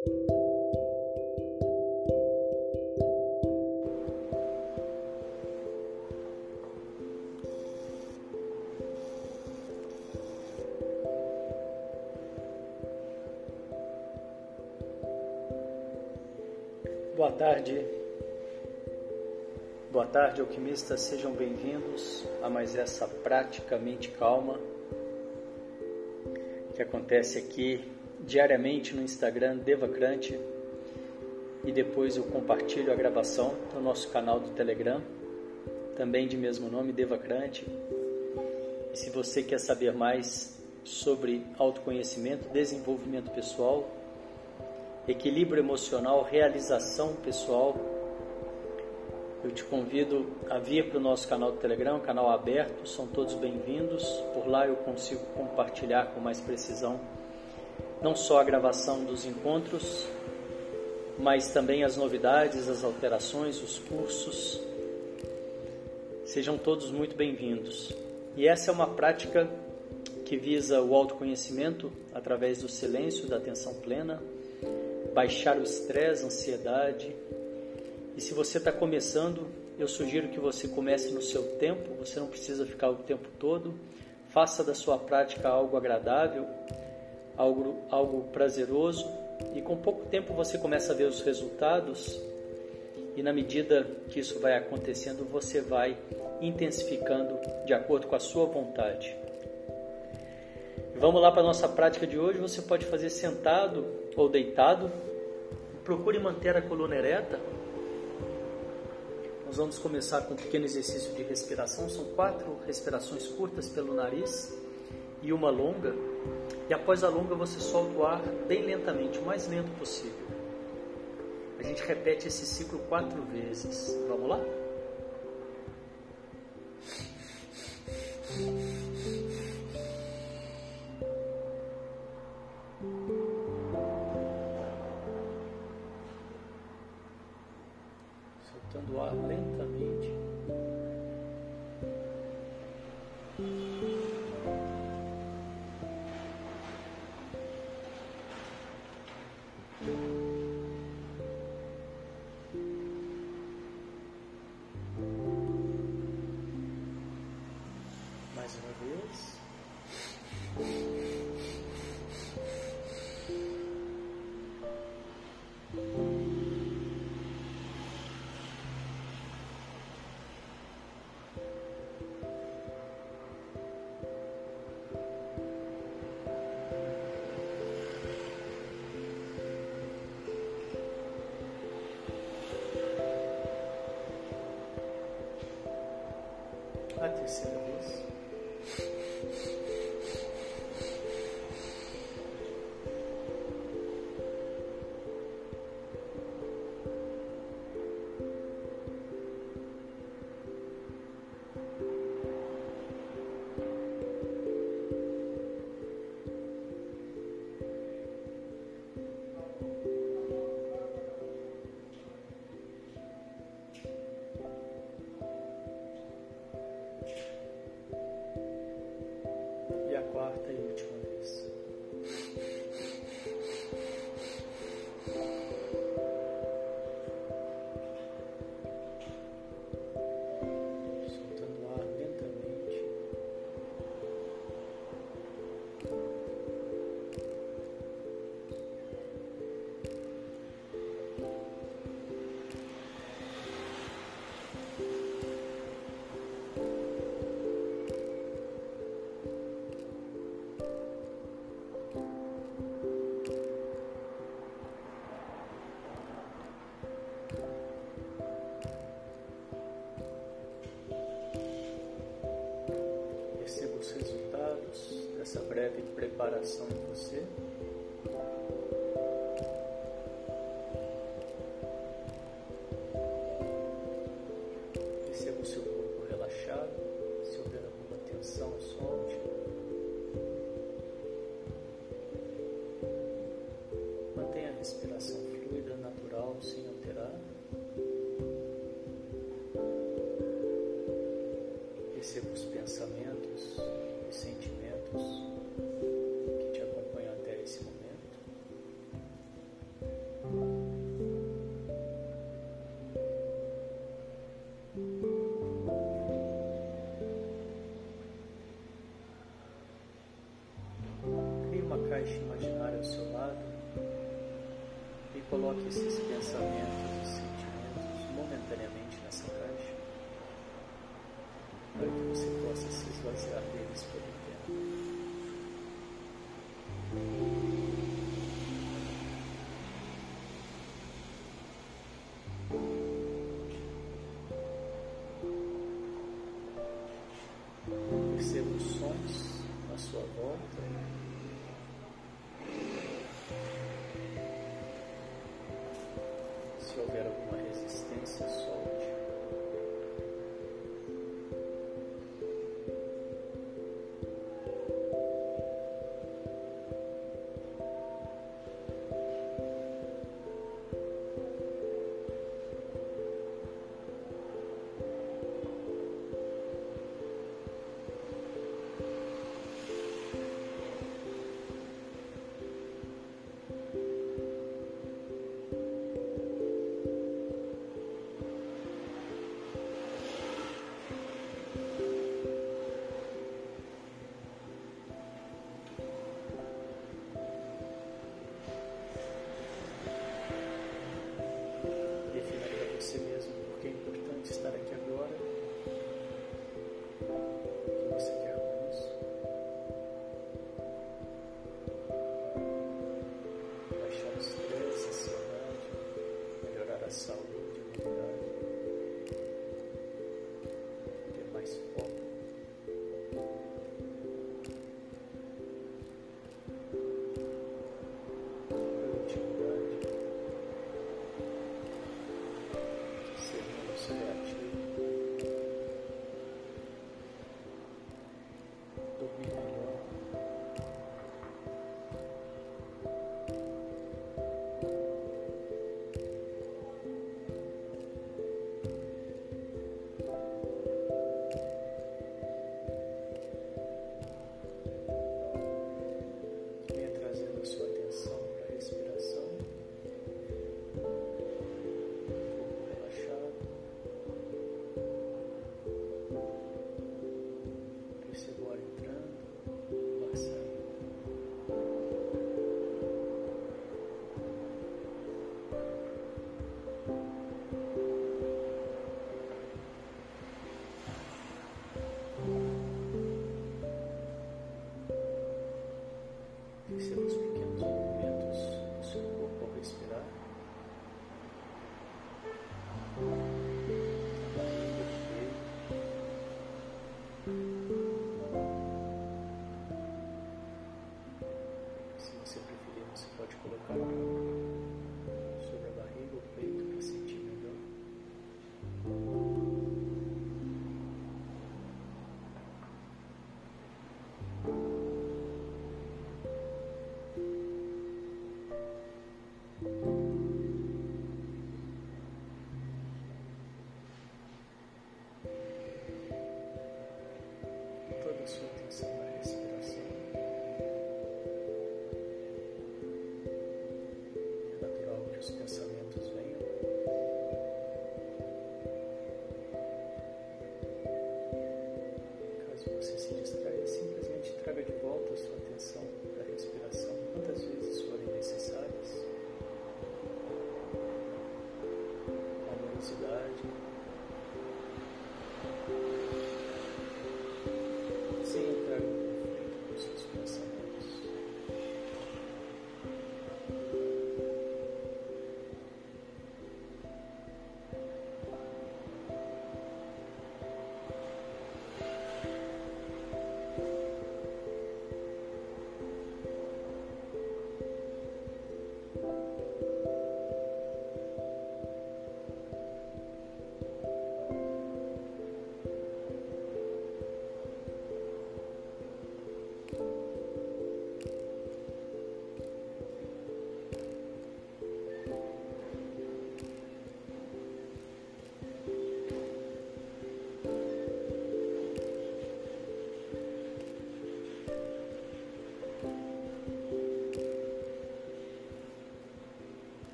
Boa tarde. Boa tarde, alquimistas. Sejam bem-vindos a mais essa praticamente calma que acontece aqui diariamente no Instagram Devacrante e depois eu compartilho a gravação no nosso canal do Telegram, também de mesmo nome Devacrante. E se você quer saber mais sobre autoconhecimento, desenvolvimento pessoal, equilíbrio emocional, realização pessoal, eu te convido a vir para o nosso canal do Telegram, canal aberto, são todos bem-vindos. Por lá eu consigo compartilhar com mais precisão não só a gravação dos encontros, mas também as novidades, as alterações, os cursos. Sejam todos muito bem-vindos. E essa é uma prática que visa o autoconhecimento através do silêncio, da atenção plena, baixar o estresse, a ansiedade. E se você está começando, eu sugiro que você comece no seu tempo, você não precisa ficar o tempo todo. Faça da sua prática algo agradável, algo, algo prazeroso, e com pouco tempo você começa a ver os resultados. E na medida que isso vai acontecendo, você vai intensificando de acordo com a sua vontade. Vamos lá para a nossa prática de hoje. Você pode fazer sentado ou deitado. Procure manter a coluna ereta. Nós vamos começar com um pequeno exercício de respiração. São quatro respirações curtas pelo nariz e uma longa. E após a longa, você solta o ar bem lentamente, o mais lento possível. A gente repete esse ciclo quatro vezes. Vamos lá? soltando o ar lentamente. A terceira vez. Preparação em você.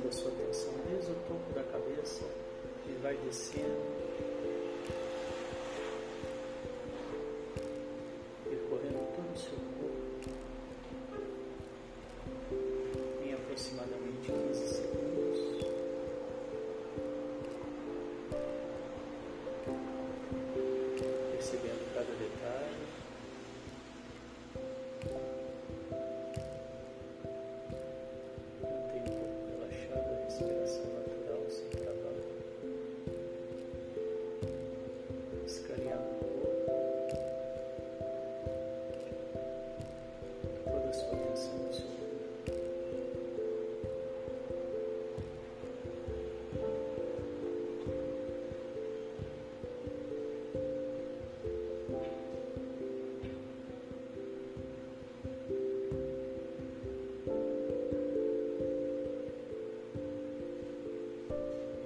Toda a sua atenção no seu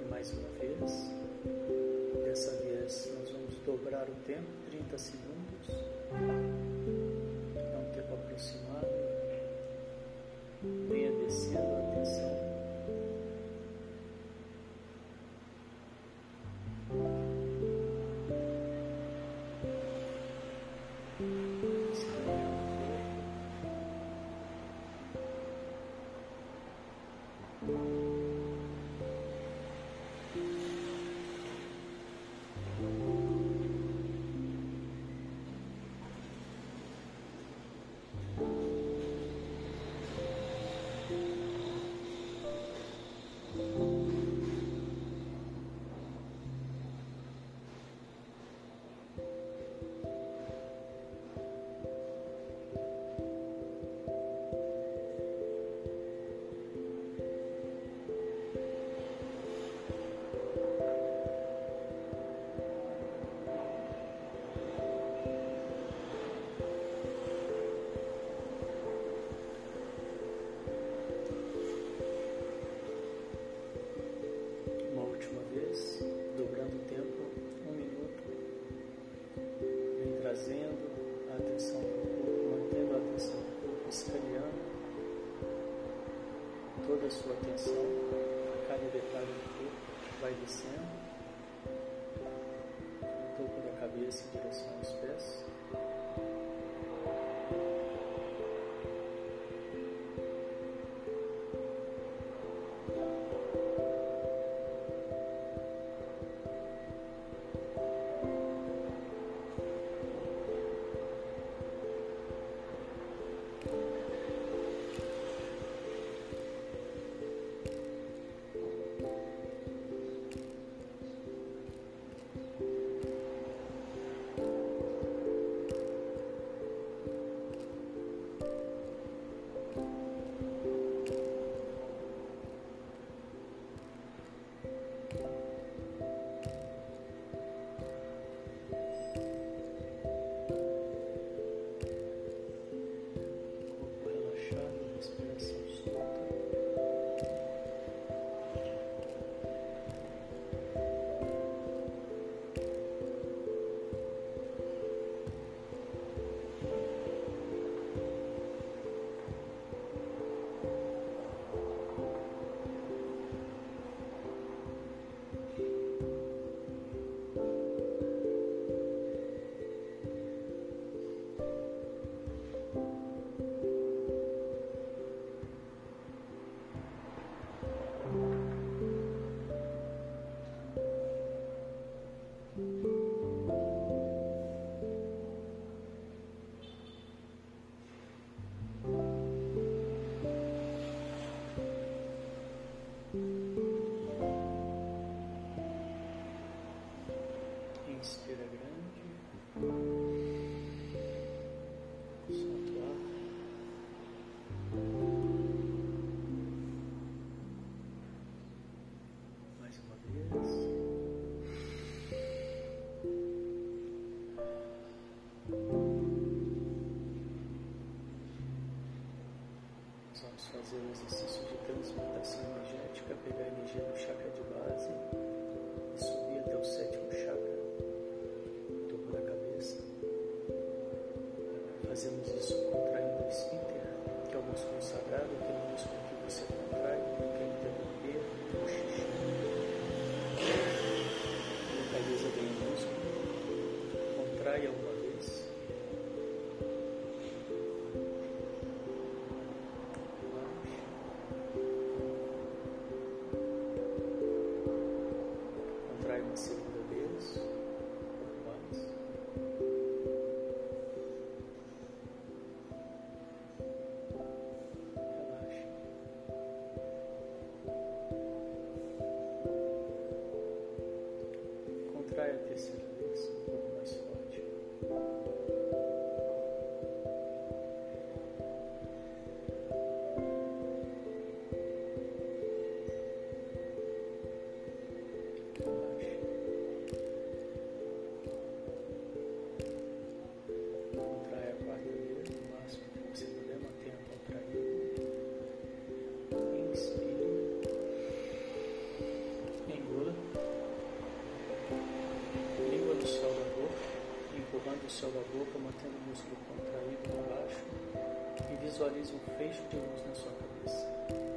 mais uma vez. Dessa vez, nós vamos dobrar o tempo 30 segundos. Cabeça em direção aos pés. Para pegar a energia do chakra de base e subir até o sétimo chakra, topo da cabeça. Fazemos isso contraindo o esfíncter, que é o músculo sagrado, aquele músculo que você contrai, quer interromper o xixi. Localiza bem o músculo, contrai a céu da boca, mantendo o músculo contraído por baixo e visualize um fecho de luz na sua cabeça.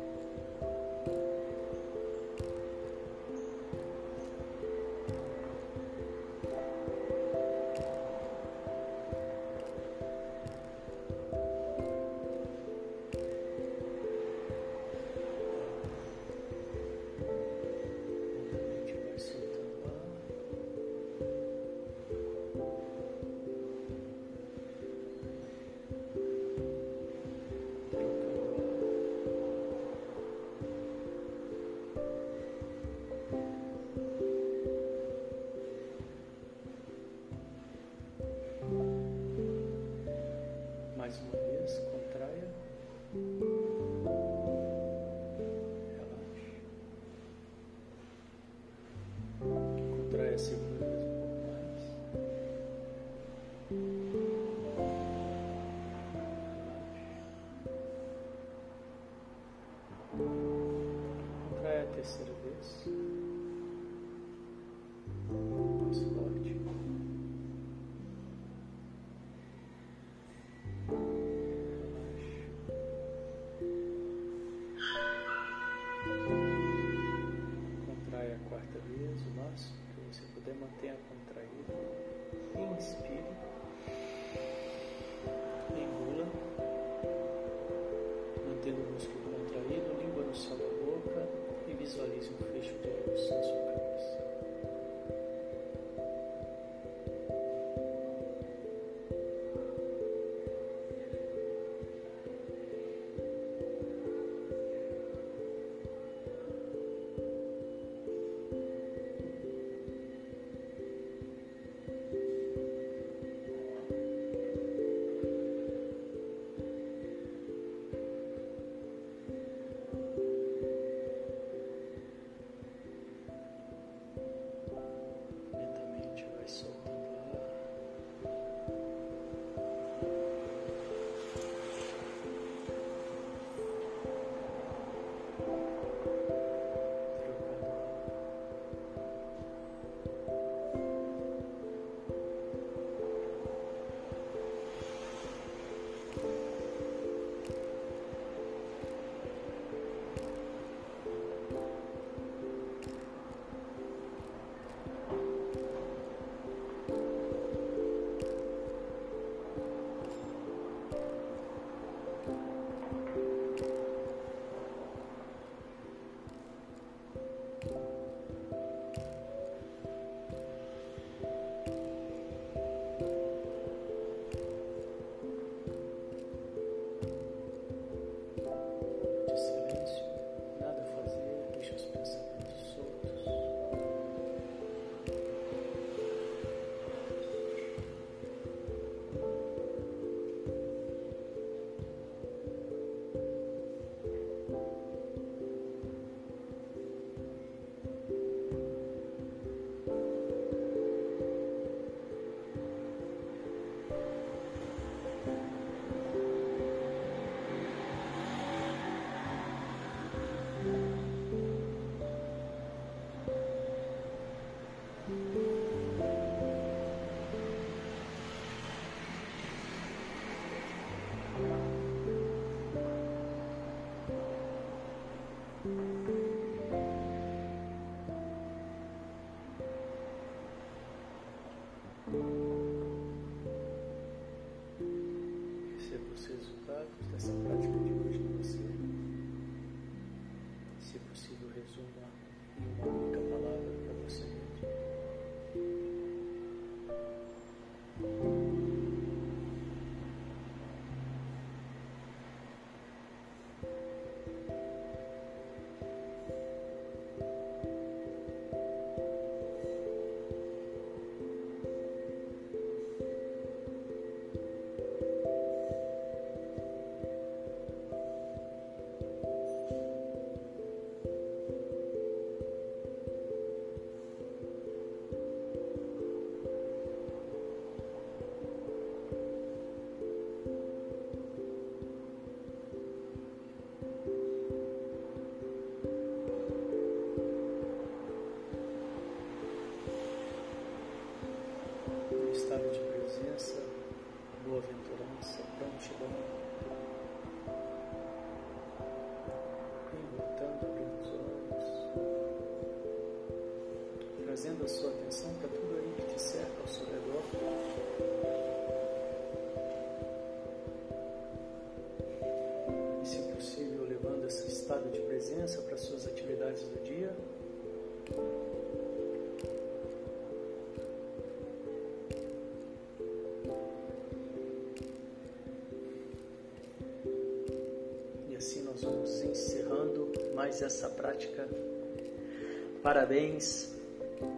Terceira essa prática. Parabéns,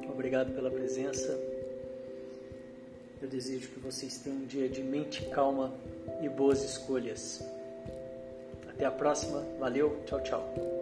obrigado pela presença. Eu desejo que vocês tenham um dia de mente calma e boas escolhas. Até a próxima, valeu, tchau, tchau.